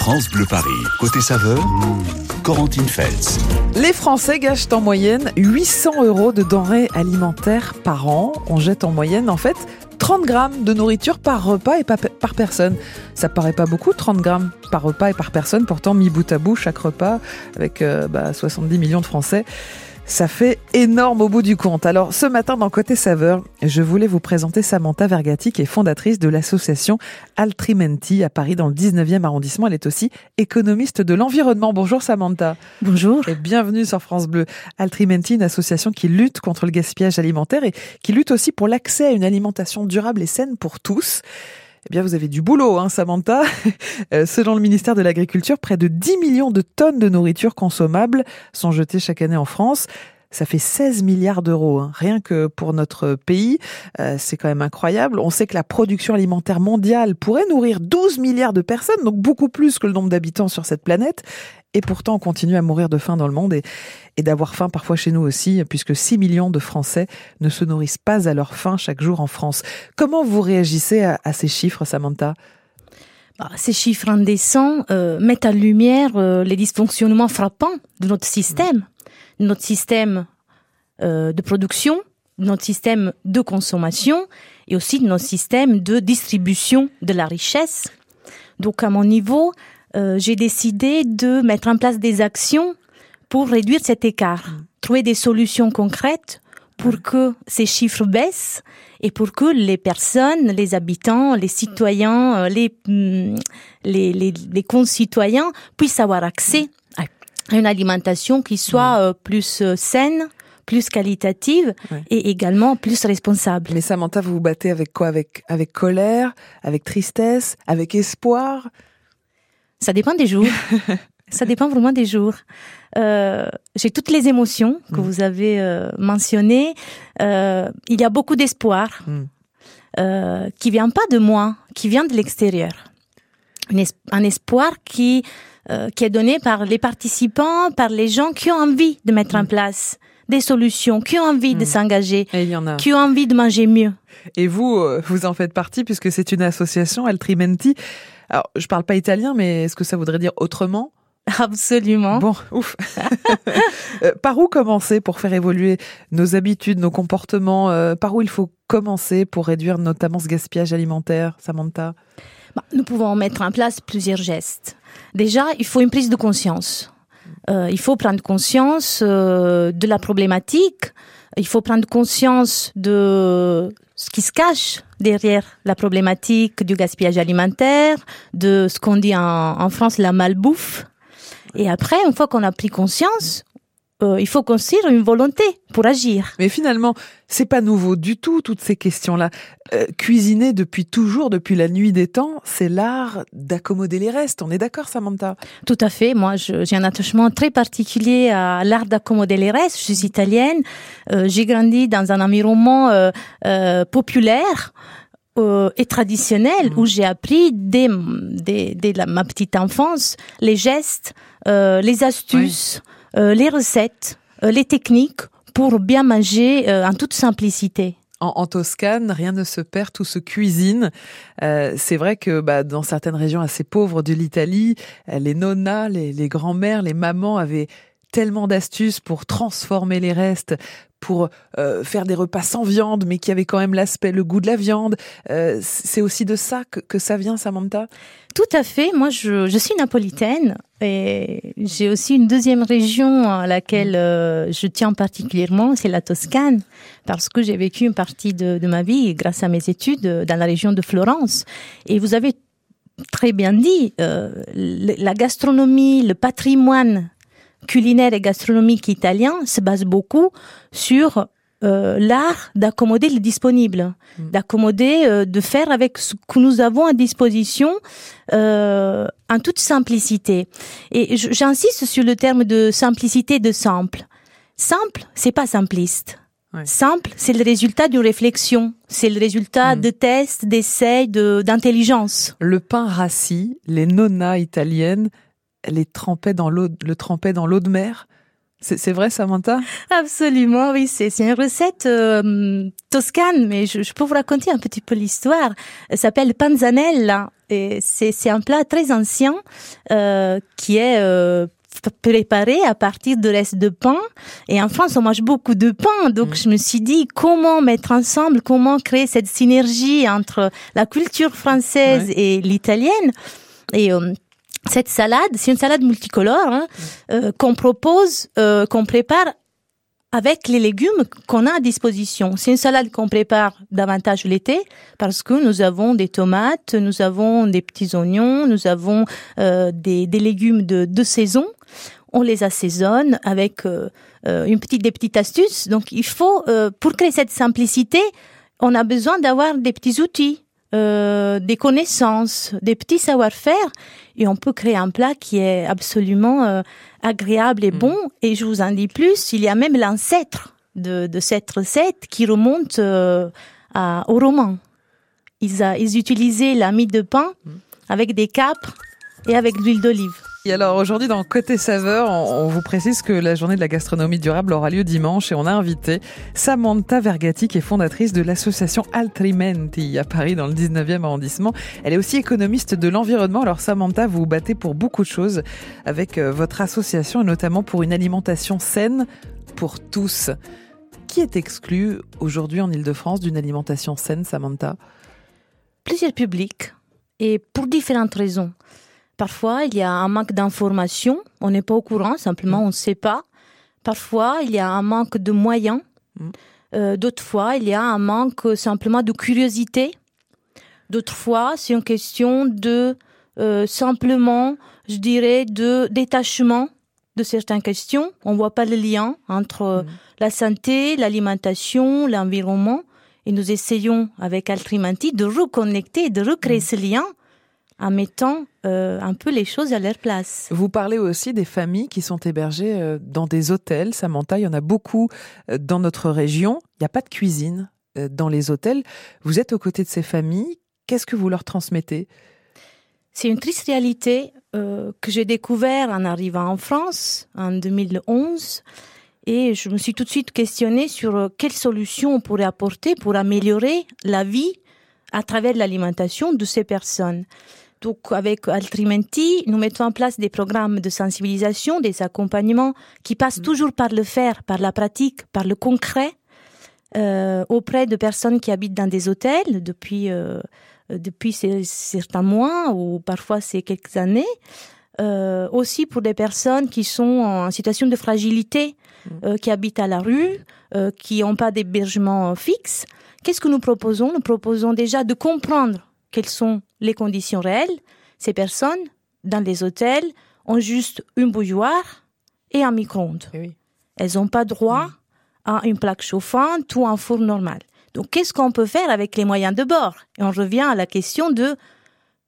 France Bleu Paris. Côté saveur, Corentine Feltz. Les Français gâchent en moyenne 800 euros de denrées alimentaires par an. On jette en moyenne, en fait, 30 grammes de nourriture par repas et par personne. Ça paraît pas beaucoup, 30 grammes par repas et par personne. Pourtant, mis bout à bout, chaque repas, avec 70 euh, bah, millions de Français, ça fait énorme au bout du compte. Alors ce matin dans Côté Saveur, je voulais vous présenter Samantha Vergati qui est fondatrice de l'association Altrimenti à Paris dans le 19e arrondissement. Elle est aussi économiste de l'environnement. Bonjour Samantha. Bonjour. Et bienvenue sur France Bleu. Altrimenti, une association qui lutte contre le gaspillage alimentaire et qui lutte aussi pour l'accès à une alimentation durable et saine pour tous. Eh bien, vous avez du boulot, hein, Samantha. Euh, selon le ministère de l'Agriculture, près de 10 millions de tonnes de nourriture consommable sont jetées chaque année en France. Ça fait 16 milliards d'euros, hein. rien que pour notre pays. Euh, c'est quand même incroyable. On sait que la production alimentaire mondiale pourrait nourrir 12 milliards de personnes, donc beaucoup plus que le nombre d'habitants sur cette planète. Et pourtant, on continue à mourir de faim dans le monde et, d'avoir faim parfois chez nous aussi, puisque 6 millions de Français ne se nourrissent pas à leur faim chaque jour en France. Comment vous réagissez à, ces chiffres, Samantha? Bah, ces chiffres indécents euh, mettent en lumière euh, les dysfonctionnements frappants de notre système, notre système euh, de production, notre système de consommation et aussi notre système de distribution de la richesse. Donc à mon niveau, euh, j'ai décidé de mettre en place des actions pour réduire cet écart, mm. trouver des solutions concrètes pour mm. que ces chiffres baissent et pour que les personnes, les habitants, les citoyens, euh, les, mm, les, les, les concitoyens puissent avoir accès une alimentation qui soit euh, plus saine, plus qualitative et également plus responsable. Mais Samantha, vous vous battez avec quoi? Avec avec colère, avec tristesse, avec espoir? Ça dépend des jours. ça dépend vraiment des jours. Euh, j'ai toutes les émotions que mm. vous avez euh, mentionnées. Euh, il y a beaucoup d'espoir mm. euh, qui vient pas de moi, qui vient de l'extérieur. Un, espoir qui euh, qui est donné par les participants, par les gens qui ont envie de mettre en mm. place des solutions, qui ont envie de s'engager, qui ont envie de manger mieux. Et vous, euh, vous en faites partie puisque c'est une association, Altrimenti. Alors, je parle pas italien, mais est-ce que ça voudrait dire autrement? Absolument. Bon, ouf. Euh, par où commencer pour faire évoluer nos habitudes, nos comportements? Euh, Par où il faut commencer pour réduire notamment ce gaspillage alimentaire, Samantha? Bah, Nous pouvons mettre en place plusieurs gestes. Déjà, il faut une prise de conscience. Euh, il faut prendre conscience de la problématique. Il faut prendre conscience de ce qui se cache derrière la problématique du gaspillage alimentaire, de ce qu'on dit en, France la malbouffe. Et après, une fois qu'on a pris conscience, euh, il faut construire une volonté pour agir. Mais finalement, c'est pas nouveau du tout toutes ces questions-là. Euh, cuisiner depuis toujours, depuis la nuit des temps, c'est l'art d'accommoder les restes. On est d'accord, Samantha? Tout à fait. Moi, j'ai un attachement très particulier à l'art d'accommoder les restes. Je suis italienne. Euh, j'ai grandi dans un environnement populaire. et traditionnel mmh. où j'ai appris dès, dès, ma petite enfance les gestes, les astuces. Euh, les recettes, euh, les techniques pour bien manger euh, en toute simplicité. En, Toscane, rien ne se perd, tout se cuisine. c'est vrai que bah, dans certaines régions assez pauvres de l'Italie, les nonas, les, les grands-mères, les mamans avaient tellement d'astuces pour transformer les restes, pour euh, faire des repas sans viande, mais qui avaient quand même l'aspect, le goût de la viande. Euh, c'est aussi de ça que, ça vient, Samantha? Tout à fait. Moi, je, suis napolitaine et j'ai aussi une deuxième région à laquelle euh, je tiens particulièrement, c'est la Toscane, parce que j'ai vécu une partie de ma vie, grâce à mes études, dans la région de Florence. Et vous avez très bien dit, la gastronomie, le patrimoine culinaire et gastronomique italien se base beaucoup sur euh, l'art d'accommoder le disponible, mm. d'accommoder, euh, de faire avec ce que nous avons à disposition euh, en toute simplicité. Et j'insiste sur le terme de simplicité de simple. Simple, c'est pas simpliste. Simple, c'est le résultat d'une réflexion, c'est le résultat mm. de tests, d'essais, d'intelligence. Le pain rassis, les nonas italiennes les trempait dans l'eau, le trempait dans l'eau de mer. C'est vrai, Samantha? Absolument, oui. C'est une recette euh, toscane, mais je, peux vous raconter un petit peu l'histoire. Elle s'appelle panzanella. Et c'est un plat très ancien euh, qui est euh, préparé à partir de reste de pain. Et en France, on mange beaucoup de pain. Donc, mm. je me suis dit, comment mettre ensemble, comment créer cette synergie entre la culture française et l'italienne? Et cette salade, c'est une salade multicolore hein, euh, qu'on propose, euh, qu'on prépare avec les légumes qu'on a à disposition. C'est une salade qu'on prépare davantage l'été parce que nous avons des tomates, nous avons des petits oignons, nous avons euh, des, des, légumes de, de, saison. On les assaisonne avec euh, euh, une petite des petites astuces. Donc il faut pour créer cette simplicité, on a besoin d'avoir des petits outils. Euh, des connaissances, des petits savoir-faire, et on peut créer un plat qui est absolument euh, agréable et mm. bon. Et je vous en dis plus, il y a même l'ancêtre de, de, cette recette qui remonte euh, à, au roman. Ils, a, ils utilisaient la mie de pain mm. avec des capres et avec de l'huile d'olive. Et alors aujourd'hui dans Côté Saveur, on, vous précise que la journée de la gastronomie durable aura lieu dimanche et on a invité Samantha Vergati qui est fondatrice de l'association Altrimenti à Paris dans le 19e arrondissement. Elle est aussi économiste de l'environnement. Alors Samantha, vous vous battez pour beaucoup de choses avec euh, votre association et notamment pour une alimentation saine pour tous. Qui est exclu aujourd'hui en Ile-de-France d'une alimentation saine, Samantha? Plusieurs publics et pour différentes raisons. Parfois, il y a un manque d'information, on n'est pas au courant, simplement mm. on ne sait pas. Parfois, il y a un manque de moyens. Mm. Euh, d'autres fois, il y a un manque simplement de curiosité. D'autres fois, c'est une question de euh, simplement, je dirais, de détachement de certaines questions. On voit pas le lien entre mm. la santé, l'alimentation, l'environnement. Et nous essayons avec Altrimenti de reconnecter, de recréer ce lien en mettant euh, un peu les choses à leur place. Vous parlez aussi des familles qui sont hébergées euh, dans des hôtels. Samantha, il y en a beaucoup euh, dans notre région. Il n'y a pas de cuisine dans les hôtels. Vous êtes aux côtés de ces familles. Qu'est-ce que vous leur transmettez? C'est une triste réalité que j'ai découvert en arrivant en France en 2011. Et je me suis tout de suite questionnée sur quelles solutions on pourrait apporter pour améliorer la vie à travers l'alimentation de ces personnes. Donc, avec Altrimenti, nous mettons en place des programmes de sensibilisation, des accompagnements qui passent mm. toujours par le faire, par la pratique, par le concret, euh, auprès de personnes qui habitent dans des hôtels depuis euh, depuis certains mois ou parfois c'est quelques années. Euh, aussi pour des personnes qui sont en situation de fragilité, mm. euh, qui habitent à la rue, euh, qui n'ont pas d'hébergement fixe. Qu'est-ce que nous proposons? Nous proposons déjà de comprendre quelles sont les conditions réelles. Ces personnes, dans les hôtels, ont juste une bouilloire et un micro-ondes. Eh Elles n'ont pas droit à une plaque chauffante ou un four normal. Donc, qu'est-ce qu'on peut faire avec les moyens de bord? Et on revient à la question de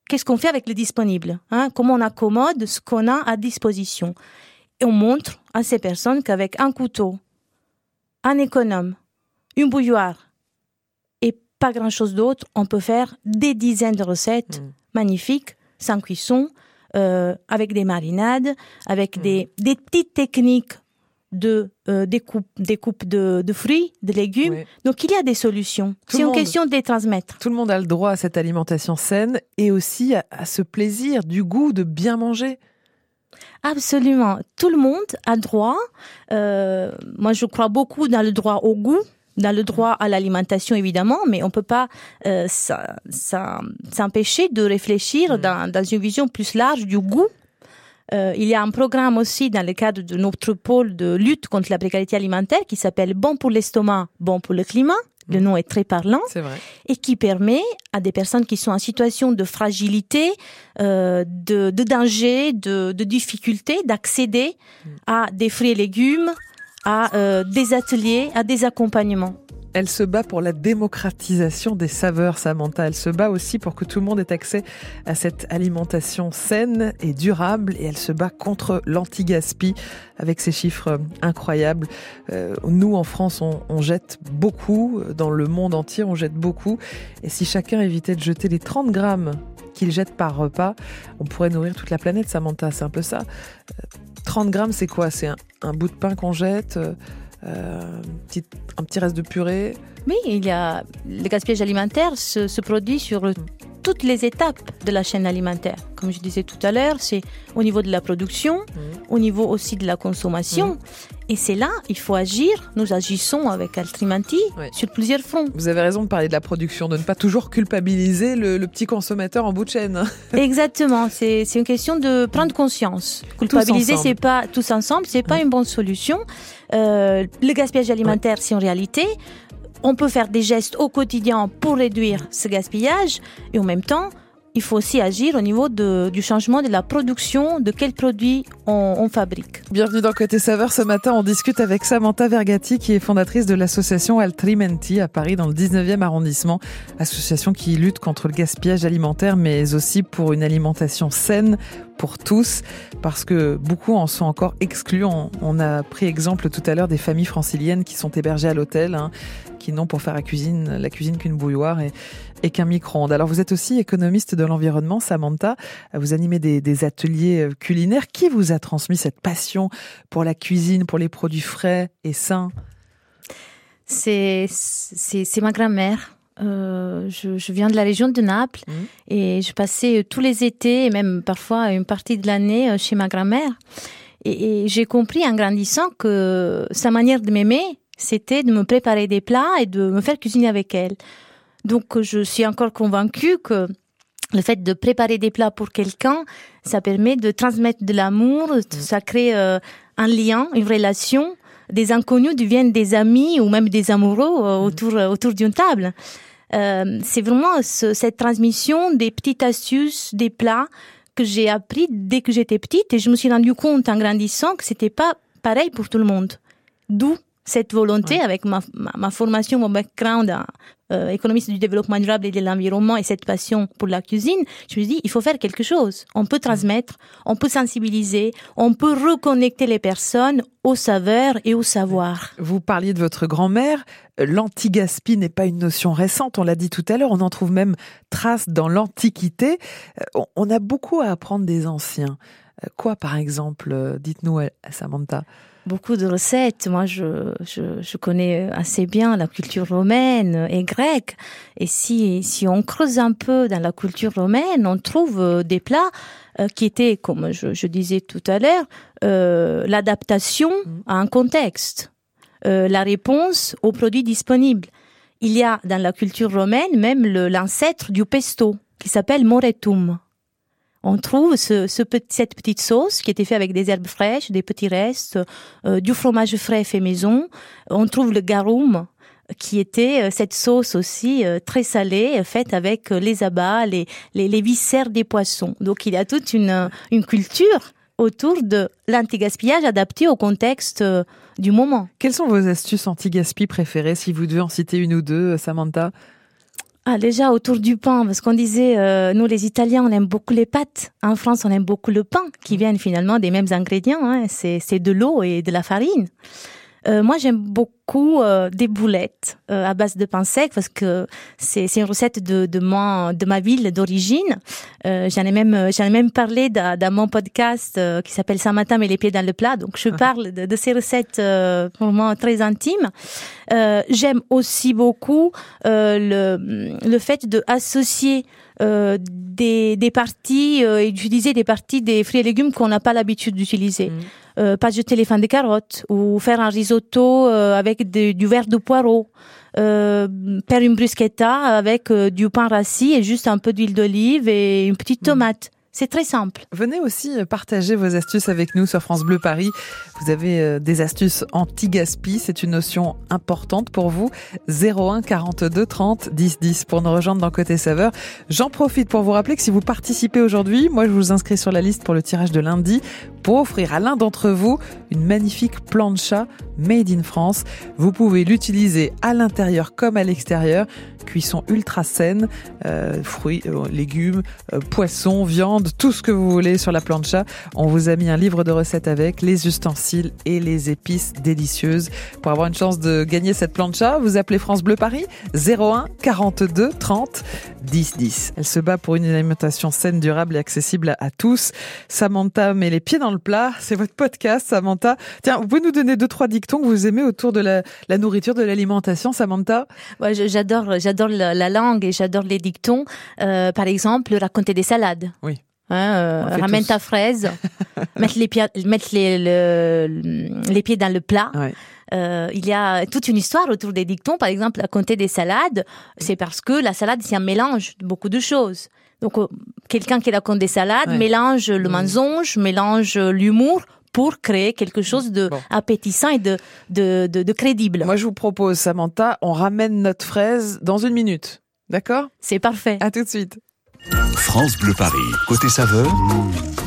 qu'est-ce qu'on fait avec le disponible hein? Comment on accommode ce qu'on a à disposition? Et on montre à ces personnes qu'avec un couteau, un économe, une bouilloire pas grand-chose d'autre, on peut faire des dizaines de recettes mm. magnifiques, sans cuisson, euh, avec des marinades, avec mm. des, des, petites techniques de euh, découpe, découpe de, de, fruits, de légumes. Donc il y a des solutions. C'est une question de les transmettre. Tout le monde a le droit à cette alimentation saine et aussi à, ce plaisir du goût de bien manger. Absolument. Tout le monde a droit. Euh, moi, je crois beaucoup dans le droit au goût dans le droit à l'alimentation évidemment, mais on peut pas euh, s'empêcher de réfléchir mm. dans, dans, une vision plus large du goût. Euh, il y a un programme aussi dans le cadre de notre pôle de lutte contre la précarité alimentaire qui s'appelle Bon pour l'estomac, bon pour le climat. Le mm. nom est très parlant vrai. et qui permet à des personnes qui sont en situation de fragilité, euh, de, de, danger, de, de difficulté, d'accéder mm. à des fruits et légumes, à euh, des ateliers, à des accompagnements. Elle se bat pour la démocratisation des saveurs, Samantha. Elle se bat aussi pour que tout le monde ait accès à cette alimentation saine et durable. Et elle se bat contre l'anti-gaspi avec ces chiffres incroyables. Euh, nous, en France, on, on, jette beaucoup. Dans le monde entier, on jette beaucoup. Et si chacun évitait de jeter les 30 grammes qu'il jette par repas. On pourrait nourrir toute la planète, Samantha, c'est un peu ça. 30 grammes, c'est quoi? C'est un, bout de pain qu'on jette euh, un, petit, un petit reste de purée? Oui, il y a le gaspillage alimentaire se, se produit sur toutes les étapes de la chaîne alimentaire. Comme je disais tout à l'heure, c'est au niveau de la production, Mmh. au niveau aussi de la consommation. Et c'est là, il faut agir. Nous agissons avec Altrimenti Oui. sur plusieurs fronts. Vous avez raison de parler de la production, de ne pas toujours culpabiliser le, le petit consommateur en bout de chaîne. Exactement, c'est une question de prendre conscience. Culpabiliser, c'est pas tous ensemble, c'est pas une bonne solution. Euh, le gaspillage alimentaire, c'est en réalité, on peut faire des gestes au quotidien pour réduire ce gaspillage, et en même temps, il faut aussi agir au niveau du changement de la production, de quels produits on, on fabrique. Bienvenue dans Côté Saveur. Ce matin, on discute avec Samantha Vergati, qui est fondatrice de l'association Altrimenti à Paris, dans le 19e arrondissement. Association qui lutte contre le gaspillage alimentaire, mais aussi pour une alimentation saine pour tous, parce que beaucoup en sont encore exclus. On, a pris exemple tout à l'heure des familles franciliennes qui sont hébergées à l'hôtel, hein, qui n'ont pour faire la cuisine, la cuisine qu'une bouilloire et, qu'un micro-ondes. Alors vous êtes aussi économiste de l'environnement, Samantha. Vous animez des, des ateliers euh, culinaires. Qui vous a transmis cette passion pour la cuisine, pour les produits frais et sains? C'est ma grand-mère. Euh, je, je viens de la région de Naples Mhm. et je passais tous les étés et même parfois une partie de l'année euh, chez ma grand-mère. Et, et j'ai compris en grandissant que sa manière de m'aimer, c'était de me préparer des plats et de me faire cuisiner avec elle. Donc je suis encore convaincue que le fait de préparer des plats pour quelqu'un, ça permet de transmettre de l'amour, ça crée euh, un lien, une relation. Des inconnus deviennent des amis ou même des amoureux euh, autour, autour d'une table. Euh, c'est vraiment ce- cette transmission des petites astuces, des plats que j'ai appris dès que j'étais petite et je me suis rendu compte en grandissant que c'était pas pareil pour tout le monde. D'où cette volonté, avec ma, ma, ma formation, mon background euh, économiste du développement durable et de l'environnement et cette passion pour la cuisine, je me dit, il faut faire quelque chose. On peut transmettre, on peut sensibiliser, on peut reconnecter les personnes aux saveurs et au savoir. Vous parliez de votre grand-mère. L'anti-gaspi n'est pas une notion récente, on l'a dit tout à l'heure. On en trouve même trace dans l'Antiquité. Euh, on- a beaucoup à apprendre des anciens. Euh, Quoi, par exemple Dites-nous, Samantha? Beaucoup de recettes. Moi, je, je, connais assez bien la culture romaine et grecque. Et si, si on creuse un peu dans la culture romaine, on trouve euh, des plats euh, qui étaient, comme je, disais tout à l'heure, euh, l'adaptation à un contexte, la réponse aux produits disponibles. Il y a dans la culture romaine même l'ancêtre du pesto qui s'appelle moretum on trouve ce, ce cette petite sauce qui était faite avec des herbes fraîches, des petits restes, euh, du fromage frais fait maison. On trouve le garum qui était euh, cette sauce aussi euh, très salée, faite avec les abats, les, les, les viscères des poissons. Donc il y a toute une, une culture autour de l'anti-gaspillage adapté au contexte du moment. Quelles sont vos astuces anti-gaspi préférées, si vous devez en citer une ou deux, Samantha? Ah, déjà autour du pain, parce qu'on disait, euh, nous les Italiens, on aime beaucoup les pâtes. En France, on aime beaucoup le pain, qui viennent finalement des mêmes ingrédients. Hein. C'est, c'est de l'eau et de la farine. Euh, moi, j'aime beaucoup euh, des boulettes euh, à base de pain sec parce que c'est, une recette de, de, moi, de ma ville d'origine. Euh, j'en ai même, j'en ai même parlé dans, dans mon podcast euh, qui s'appelle Samantha met les pieds dans le plat. Donc, je parle de, de ces recettes euh, pour moi très intimes. Euh, j'aime aussi beaucoup euh, le, le fait de associer euh, des, des parties euh, et d'utiliser des parties des fruits et légumes qu'on n'a pas l'habitude d'utiliser. Mhm. Euh, pas jeter les fans de carottes ou faire un risotto euh, avec de- du verre de poireau. Euh, faire une bruschetta avec euh, du pain rassis et juste un peu d'huile d'olive et une petite tomate. C'est très simple. Venez aussi euh, partager vos astuces avec nous sur France Bleu Paris. Vous avez euh, des astuces anti-gaspi, c'est une notion importante pour vous. 01 42 30 10 10 pour nous rejoindre dans Côté Saveur. J'en profite pour vous rappeler que si vous participez aujourd'hui, moi je vous inscris sur la liste pour le tirage de lundi pour offrir à l'un d'entre vous une magnifique plancha made in France. Vous pouvez l'utiliser à l'intérieur comme à l'extérieur. Cuisson ultra saine, euh, fruits, euh, légumes, euh, poissons, viande, tout ce que vous voulez sur la plancha. On vous a mis un livre de recettes avec les ustensiles et les épices délicieuses. Pour avoir une chance de gagner cette plancha, vous appelez France Bleu Paris 01 42 30 10 10. Elle se bat pour une alimentation saine, durable et accessible à tous. Samantha met les pieds dans le plat. C'est votre podcast, Samantha. Tiens, vous pouvez nous donner deux, trois dictons que vous aimez autour de la, la nourriture, de l'alimentation, Samantha? Ouais, j'adore, j'adore la, la langue et j'adore les dictons. Euh, par exemple, raconter des salades. Oui. Hein, euh, ramène tous. ta fraise, mettre les pieds, mettre les, le- les pieds dans le plat. Ouais. Euh, il y a toute une histoire autour des dictons. Par exemple, raconter des salades, c'est parce que la salade, c'est un mélange de beaucoup de choses. Donc, euh, quelqu'un qui raconte des salades Ouais. mélange le mensonge, mélange l'humour pour créer quelque chose de Bon. appétissant et de, de, de, de crédible. Moi, je vous propose, Samantha, on ramène notre fraise dans une minute. D'accord? C'est parfait. À tout de suite. France Bleu Paris. Côté saveur,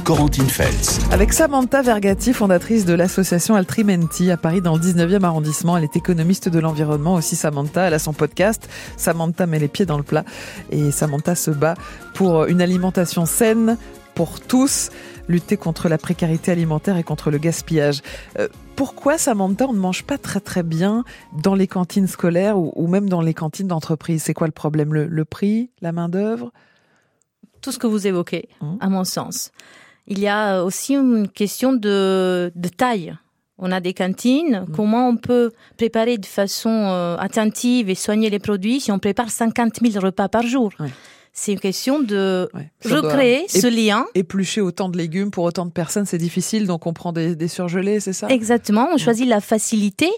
Corentine Feltz. Avec Samantha Vergati, fondatrice de l'association Altrimenti à Paris dans le 19e arrondissement. Elle est économiste de l'environnement aussi Samantha. Elle a son podcast Samantha met les pieds dans le plat et Samantha se bat pour une alimentation saine pour tous, lutter contre la précarité alimentaire et contre le gaspillage. Euh, pourquoi Samantha on ne mange pas très très bien dans les cantines scolaires ou, ou même dans les cantines d'entreprise? C'est quoi le problème? Le, le prix, la main d'œuvre tout ce que vous évoquez, Mhm. à mon sens. Il y a aussi une question de, de taille. On a des cantines. Comment on peut préparer de façon euh, attentive et soigner les produits si on prépare 50 000 repas par jour? Ouais. C'est une question de Ouais, recréer ce lien. éplucher autant de légumes pour autant de personnes, c'est difficile, donc on prend des, des surgelés, c'est ça? Exactement, on choisit la facilité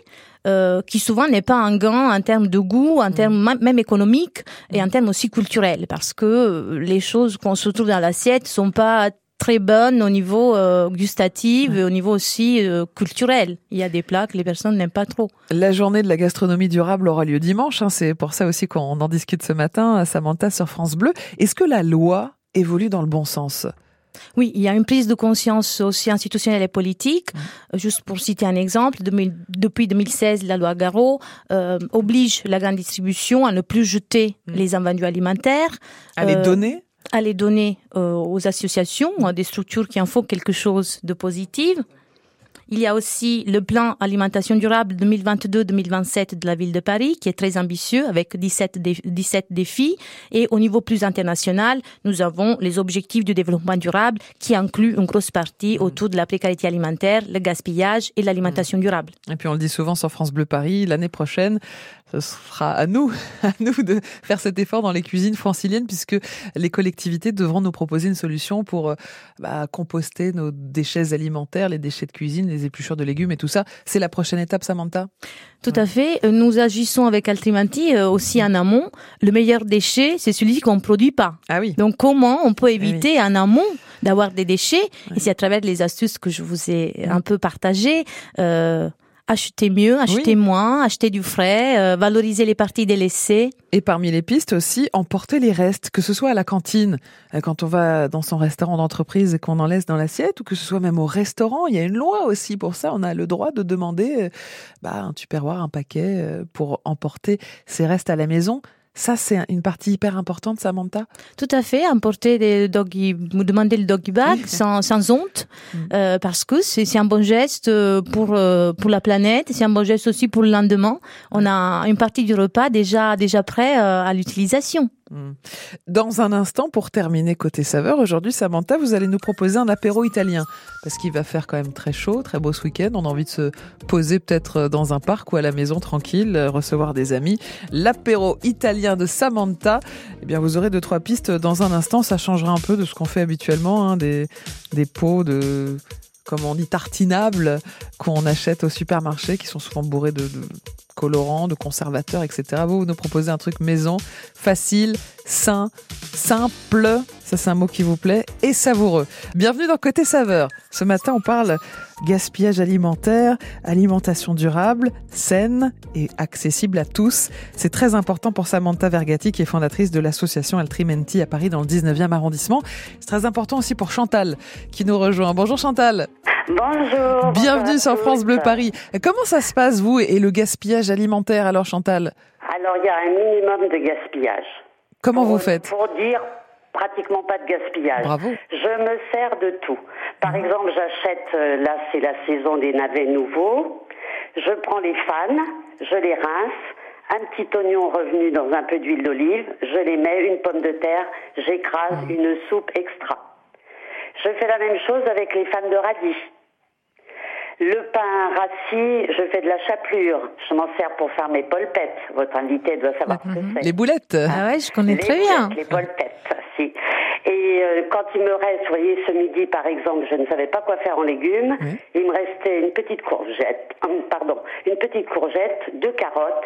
euh, qui souvent n'est pas un gain en termes de goût, en termes ma- même économiques et en termes aussi culturels, parce que euh, les choses qu'on se trouve dans l'assiette sont pas très bonnes au niveau euh, gustatif et au niveau aussi euh, culturel. Il y a des plats que les personnes n'aiment pas trop. La journée de la gastronomie durable aura lieu dimanche, hein, c'est pour ça aussi qu'on en discute ce matin à Samantha sur France Bleu. Est-ce que la loi évolue dans le bon sens? Oui, il y a une prise de conscience aussi institutionnelle et politique. Euh, Juste pour citer un exemple, depuis 2016, la loi Garot euh, oblige la grande distribution à ne plus jeter Mm. les invendus alimentaires, À les Euh, donner? À les donner euh, aux associations, à des structures qui en font quelque chose de positif. Il y a aussi le plan alimentation durable 2022-2027 de la ville de Paris, qui est très ambitieux, avec 17, dé- 17 défis. Et au niveau plus international, nous avons les objectifs du développement durable, qui incluent une grosse partie autour de la précarité alimentaire, le gaspillage et l'alimentation durable. Et puis on le dit souvent sur France Bleu Paris, l'année prochaine, ce sera à nous, à nous de faire cet effort dans les cuisines franciliennes, puisque les collectivités devront nous proposer une solution pour euh, bah, composter nos déchets alimentaires, les déchets de cuisine, les épluchures de légumes et tout ça. C'est la prochaine étape, Samantha? Tout à fait. Euh, Nous agissons avec Altrimenti euh, aussi en amont. Le meilleur déchet, c'est celui qu'on ne produit pas. Ah oui. Donc, comment on peut oui. éviter en amont d'avoir des déchets? Et c'est à travers les astuces que je vous ai un peu partagées. Euh, acheter mieux, acheter Oui. moins, acheter du frais, euh, valoriser les parties délaissées. Et parmi les pistes aussi, emporter les restes, que ce soit à la cantine, euh, quand on va dans son restaurant d'entreprise et qu'on en laisse dans l'assiette, ou que ce soit même au restaurant. Il y a une loi aussi pour ça. On a le droit de demander euh, bah, un tupperware, un paquet euh, pour emporter ses restes à la maison. Ça, c'est une partie hyper importante, Samantha. Tout à fait, emporter des doggy, vous demandez le doggy bag sans, sans honte, Mm. euh, parce que c'est c'est un bon geste euh, pour euh, pour la planète, c'est un bon geste aussi pour le lendemain. On a une partie du repas déjà déjà prêt euh, à l'utilisation. Mm. Dans un instant, pour terminer côté saveur, aujourd'hui, Samantha, vous allez nous proposer un apéro italien. Parce qu'il va faire quand même très chaud, très beau ce week-end. On a envie de se poser peut-être dans un parc ou à la maison tranquille, euh, recevoir des amis. L'apéro italien de Samantha. Eh bien, vous aurez deux, trois pistes dans un instant. Ça changera un peu de ce qu'on fait habituellement, hein, des, des pots de, comme on dit, tartinables qu'on achète au supermarché, qui sont souvent bourrés de colorants, de conservateurs, etc. Vous, vous nous proposez un truc maison, facile, sain, simple, ça c'est un mot qui vous plaît, et savoureux. Bienvenue dans Côté Saveur. Ce matin, on parle gaspillage alimentaire, alimentation durable, saine et accessible à tous. C'est très important pour Samantha Vergati, qui est fondatrice de l'association Altrimenti à Paris dans le 19e arrondissement. C'est très important aussi pour Chantal, qui nous rejoint. Bonjour Chantal. Bonjour. Bienvenue sur France Bleu Paris. Comment ça se passe, vous, et le gaspillage alimentaire, alors Chantal? Alors, il y a un minimum de gaspillage. Comment vous faites? Pour dire pratiquement pas de gaspillage. Bravo. Je me sers de tout. Par Mhm. exemple, j'achète, euh, là c'est la saison des navets nouveaux, je prends les fans, je les rince, un petit oignon revenu dans un peu d'huile d'olive, je les mets, une pomme de terre, j'écrase Mhm. une soupe extra. Je fais la même chose avec les fans de radis. Le pain rassis, je fais de la chapelure. Je m'en sers pour faire mes polpettes. Votre invité doit savoir ce que c'est. Les boulettes Ah ouais, je connais Les très bien. Les polpettes. Et euh, quand il me reste, vous voyez, ce midi par exemple, je ne savais pas quoi faire en légumes. Oui. Il me restait une petite courgette, pardon, une petite courgette, deux carottes,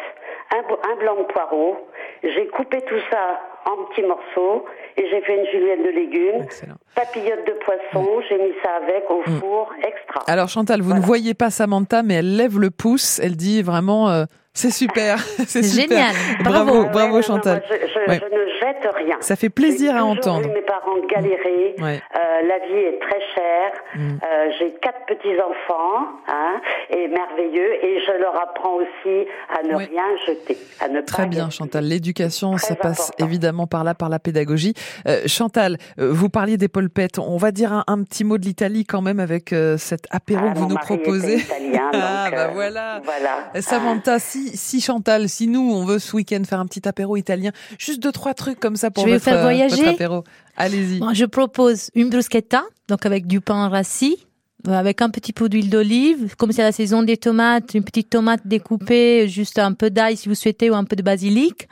un, blanc de poireau. J'ai coupé tout ça en petits morceaux et j'ai fait une julienne de légumes. Excellent. Papillote de poisson, j'ai mis ça avec au four, extra. Alors Chantal, vous ne voyez pas Samantha, mais elle lève le pouce. Elle dit vraiment, euh, c'est super, c'est génial. Bravo, Bravo. Ouais, bravo non, non, Chantal. moi, je, je- Ouais. je ne jette rien. Ça fait plaisir à entendre. mes parents galérer. Ouais. Euh, la vie est très chère. Mm. Euh, J'ai quatre petits enfants, hein, et merveilleux, et je leur apprends aussi à ne Ouais. rien jeter, à ne Très pas bien. Chantal. L'éducation, ça passe important. évidemment par là, par la pédagogie. Euh, Chantal, euh, vous parliez des polpettes. On va dire un, un petit mot de l'Italie quand même avec euh, cet apéro Ah, que vous nous proposez. italien, ah, donc, bah euh, voilà. voilà. Samantha, si, si Chantal, si nous, on veut ce week-end faire un petit apéro italien, juste deux, trois trucs comme ça pour Je vais votre, vous faire euh, voyager. votre apéro. Allez-y. Bon, je propose une bruschetta, donc avec du pain rassis, euh, avec un petit peu d'huile d'olive. Comme c'est la saison des tomates, une petite tomate découpée, juste un peu d'ail si vous souhaitez, ou un peu de basilic.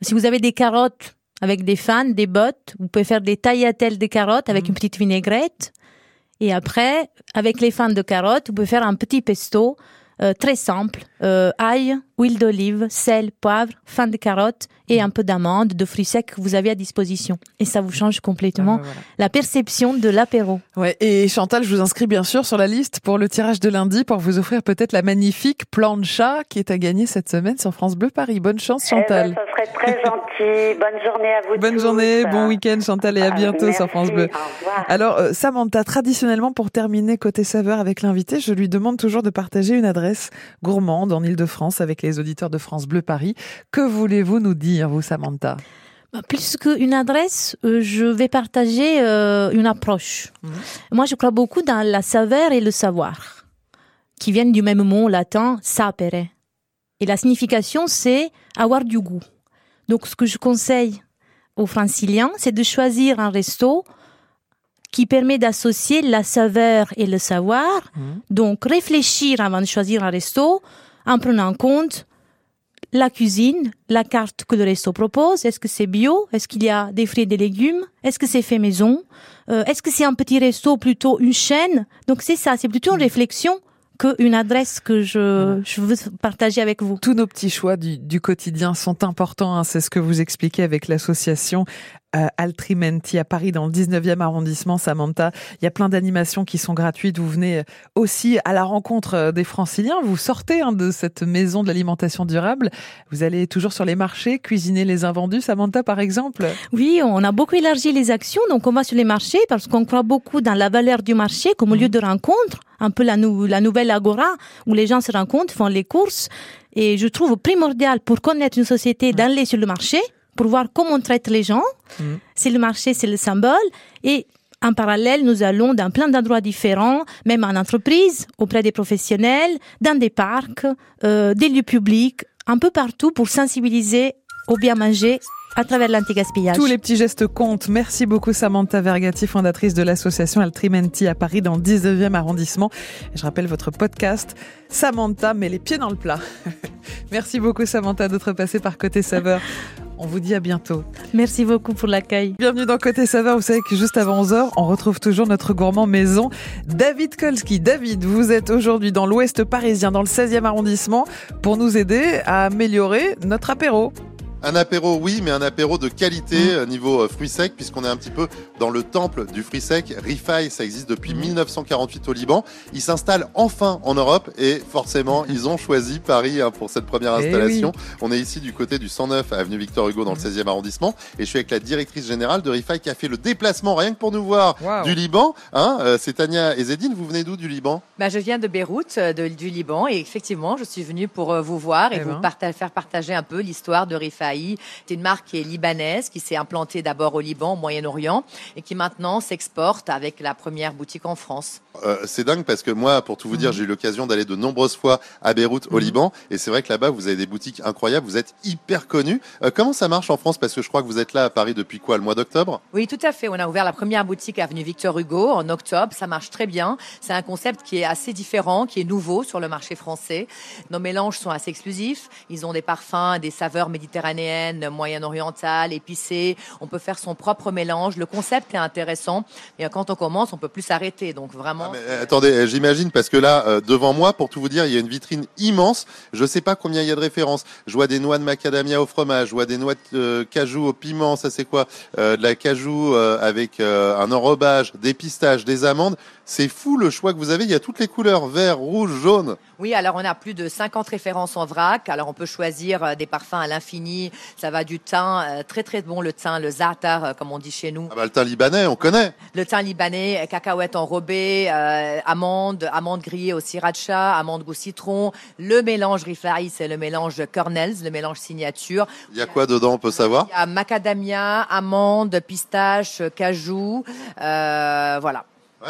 Si vous avez des carottes avec des fans, des bottes, vous pouvez faire des tagliatelles de carottes avec une petite vinaigrette. Et après, avec les fans de carottes, vous pouvez faire un petit pesto euh, très simple. Euh, ail, huile d'olive, sel, poivre, fin de carottes et un peu d'amandes, de fruits secs que vous avez à disposition. Et ça vous change complètement Ah, bah, voilà. la perception de l'apéro. Ouais, et Chantal, je vous inscris bien sûr sur la liste pour le tirage de lundi pour vous offrir peut-être la magnifique plancha qui est à gagner cette semaine sur France Bleu Paris. Bonne chance Eh ben, Chantal. ça serait très gentil. Bonne journée à vous Bonne tous. journée, bon week-end Chantal et à Ah, bientôt merci, sur France Bleu. Au. Alors euh, Samantha, traditionnellement pour terminer côté saveur avec l'invité, je lui demande toujours de partager une adresse gourmande en Ile-de-France avec les auditeurs de France Bleu Paris. Que voulez-vous nous dire, vous Samantha? Bah, Plus qu'une adresse, euh, je vais partager euh, une approche. Mhm. Moi, je crois beaucoup dans la saveur et le savoir, qui viennent du même mot latin sapere. Et la signification, c'est avoir du goût. Donc, ce que je conseille aux franciliens, c'est de choisir un resto qui permet d'associer la saveur et le savoir. Mhm. Donc, réfléchir avant de choisir un resto en prenant en compte la cuisine, la carte que le resto propose. Est-ce que c'est bio? Est-ce qu'il y a des fruits et des légumes? Est-ce que c'est fait maison? Euh, Est-ce que c'est un petit resto ou plutôt une chaîne? Donc c'est ça, c'est plutôt une réflexion qu'une adresse que je, je veux partager avec vous. Tous nos petits choix du, du quotidien sont importants. hein. C'est ce que vous expliquez avec l'association Altrimenti à Paris dans le 19e arrondissement, Samantha. Il y a plein d'animations qui sont gratuites. Vous venez euh, aussi à la rencontre euh, des franciliens. Vous sortez hein, de cette maison de l'alimentation durable. Vous allez toujours sur les marchés, cuisiner les invendus, Samantha par exemple? Oui, on a beaucoup élargi les actions, donc on va sur les marchés parce qu'on croit beaucoup dans la valeur du marché comme lieu de rencontre, un peu la, nou- la nouvelle agora où les gens se rencontrent, font les courses. Et je trouve primordial pour connaître une société d'aller sur le marché, pour voir comment on traite les gens. C'est le marché, c'est le symbole. Et en parallèle, nous allons dans plein d'endroits différents, même en entreprise, auprès des professionnels, dans des parcs, euh, des lieux publics, un peu partout pour sensibiliser au bien manger à travers l'anti-gaspillage. Tous les petits gestes comptent. Merci beaucoup Samantha Vergati, fondatrice de l'association Altrimenti à Paris dans le 19e arrondissement. Et je rappelle votre podcast Samantha met les pieds dans le plat. Merci beaucoup Samantha d'être passée par Côté Saveur. On vous dit à bientôt. Merci beaucoup pour l'accueil. Bienvenue dans Côté Saveur. Vous savez que juste avant 11h, on retrouve toujours notre gourmand maison, David Kolski. David, vous êtes aujourd'hui dans l'ouest parisien, dans le 16e arrondissement, pour nous aider à améliorer notre apéro. Un apéro, oui, mais un apéro de qualité mm. euh, niveau euh, fruits secs, puisqu'on est un petit peu dans le temple du fruit sec. Rifai, ça existe depuis 1948 mm. au Liban. Ils s'installent enfin en Europe et forcément, ils ont choisi Paris hein, pour cette première eh installation. On est ici du côté du 109 avenue Victor Hugo dans le 16e mm. arrondissement et je suis avec la directrice générale de Rifai qui a fait le déplacement rien que pour nous voir du Liban. Hein, euh, c'est Tania Ezedine. Vous venez d'où du Liban? Bah, Je viens de Beyrouth, du Liban et effectivement, je suis venue pour vous voir et, eh vous ben. faire partager un peu l'histoire de Rifai c'est une marque qui est libanaise, qui s'est implantée d'abord au Liban, au Moyen-Orient, et qui maintenant s'exporte avec la première boutique en France. Euh, c'est dingue parce que moi, pour tout vous dire, mhm. j'ai eu l'occasion d'aller de nombreuses fois à Beyrouth, au mhm. Liban, et c'est vrai que là-bas, vous avez des boutiques incroyables, vous êtes hyper connu. Euh, comment ça marche en France? Parce que je crois que vous êtes là à Paris depuis quoi, le mois d'octobre? Oui, tout à fait. On a ouvert la première boutique avenue Victor Hugo en octobre. Ça marche très bien. C'est un concept qui est assez différent, qui est nouveau sur le marché français. Nos mélanges sont assez exclusifs. Ils ont des parfums, des saveurs méditerranéennes, moyen-orientales, épicées. On peut faire son propre mélange. Le concept est intéressant. Et quand on commence, on peut plus s'arrêter. Donc vraiment. Ah, euh, attendez, euh, j'imagine parce que là, euh, devant moi, pour tout vous dire, il y a une vitrine immense. Je sais pas combien il y a de références. Je vois des noix de macadamia au fromage, je vois des noix de cajou au piment. Ça c'est quoi De la cajou avec un enrobage, des pistaches, des amandes. C'est fou le choix que vous avez. Il y a toutes les couleurs vert, rouge, jaune. Oui, alors on a plus de 50 références en vrac. Alors on peut choisir des parfums à l'infini. Ça va du thym, très très bon le thym, le za'atar comme on dit chez nous. Ah bah, le thym libanais, on connaît. Le thym libanais, cacahuètes enrobées, euh, amandes, amandes grillées au sriracha, amandes goût citron. Le mélange Rifai, c'est le mélange Kernels, le mélange signature. Il y a quoi dedans, on peut savoir? Il y a macadamia, amandes, pistaches, cajou, euh, voilà.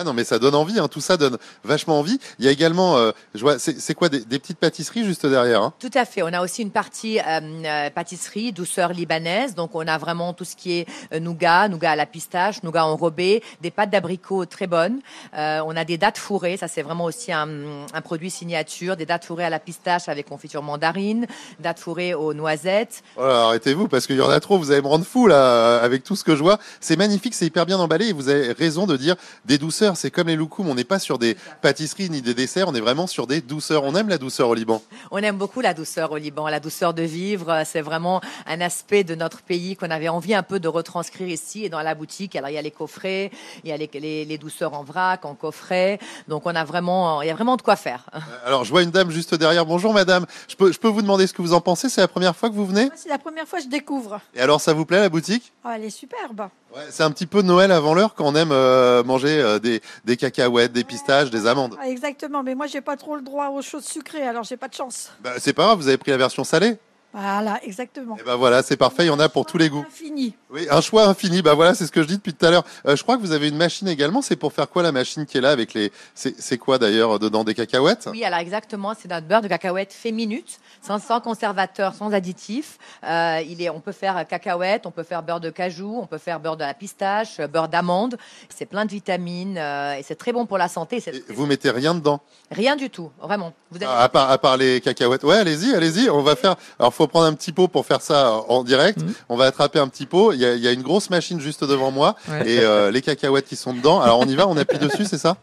Non, mais ça donne envie. Hein. Tout ça donne vachement envie. Il y a également, euh, je vois, c'est quoi des, petites pâtisseries juste derrière hein? Tout à fait. On a aussi une partie euh, euh, pâtisserie douceur libanaise. Donc on a vraiment tout ce qui est nougat, nougat à la pistache, nougat enrobé, des pâtes d'abricot très bonnes. on a des dattes fourrées. Ça c'est vraiment aussi un, un, produit signature. Des dattes fourrées à la pistache avec confiture mandarine, dattes fourrées aux noisettes. Oh arrêtez-vous parce qu'il y en a trop. Vous allez me rendre fou là avec tout ce que je vois. C'est magnifique, c'est hyper bien emballé et vous avez raison de dire des douceurs c'est comme les loukoums. On n'est pas sur des pâtisseries ni des desserts. On est vraiment sur des douceurs. On aime la douceur au Liban. On aime beaucoup la douceur au Liban. La douceur de vivre, c'est vraiment un aspect de notre pays qu'on avait envie un peu de retranscrire ici et dans la boutique. Alors il y a les coffrets, il y a les, douceurs en vrac, en coffret. Donc on a vraiment, il y a vraiment de quoi faire. Euh, alors je vois une dame juste derrière. Bonjour madame. Je peux, je peux vous demander ce que vous en pensez C'est la première fois que vous venez? C'est la première fois que je découvre. Et alors ça vous plaît la boutique? Oh, Elle est superbe. Ouais, c'est un petit peu Noël avant l'heure quand on aime euh, manger euh, des, des, cacahuètes, des pistaches, des amandes. Ah, exactement, mais moi j'ai pas trop le droit aux choses sucrées, alors j'ai pas de chance. Bah, c'est pas grave, vous avez pris la version salée voilà, exactement. Et ben voilà, c'est parfait, il y en a pour tous les goûts. Infini. Oui, un choix infini. Bah voilà, c'est ce que je dis depuis tout à l'heure. Euh, je crois que vous avez une machine également. C'est pour faire quoi la machine qui est là avec les C'est quoi d'ailleurs dedans des cacahuètes? Oui, alors exactement, c'est notre beurre de cacahuète fait minute, sans, sans conservateur, sans additif. Euh, il est, on peut faire cacahuète, on peut faire beurre de cajou, on peut faire beurre de la pistache, beurre d'amande. C'est plein de vitamines euh, et c'est très bon pour la santé. vous mettez rien dedans? Rien du tout, vraiment. Vous à, part, à part les cacahuètes. Ouais, allez-y, allez-y. On va faire. Alors faut prendre un petit pot pour faire ça en direct. Mhm. On va attraper un petit pot. Il y, a, il y a une grosse machine juste devant moi et euh, les cacahuètes qui sont dedans. Alors on y va, on appuie dessus, c'est ça?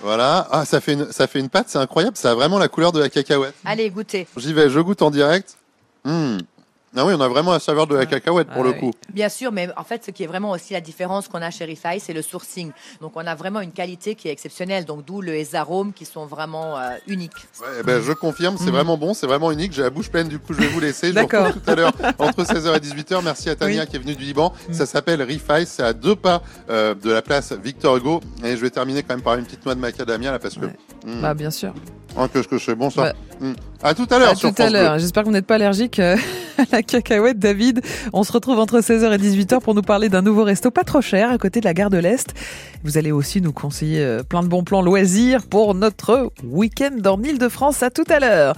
Voilà. Ah, ça fait une, ça fait une pâte, c'est incroyable. Ça a vraiment la couleur de la cacahuète. Allez, goûtez. J'y vais, je goûte en direct. Mmh. Ah oui, on a vraiment la saveur de la cacahuète pour le coup. Bien sûr, mais en fait, ce qui est vraiment aussi la différence qu'on a chez Rifai, c'est le sourcing. Donc, on a vraiment une qualité qui est exceptionnelle. Donc, d'où les arômes qui sont vraiment euh, uniques. Ouais, ben, je confirme, c'est mm. vraiment bon, c'est vraiment unique. J'ai la bouche pleine, du coup, je vais vous laisser. Je vous retrouve tout à l'heure entre 16h et 18h. Merci à Tania qui est venue du Liban. Mm. Ça s'appelle Rifai, c'est à deux pas euh, de la place Victor Hugo. Et je vais terminer quand même par une petite noix de macadamia là, parce que. Mm. Bah, bien sûr. Ah, qu'est-ce que c'est bon ça. À tout à l'heure. À tout à l'heure. J'espère que vous n'êtes pas allergique euh, à la cacahuète, David. On se retrouve entre 16h et 18h pour nous parler d'un nouveau resto pas trop cher à côté de la gare de l'Est. Vous allez aussi nous conseiller euh, plein de bons plans loisirs pour notre week-end en Ile-de-France. À tout à l'heure.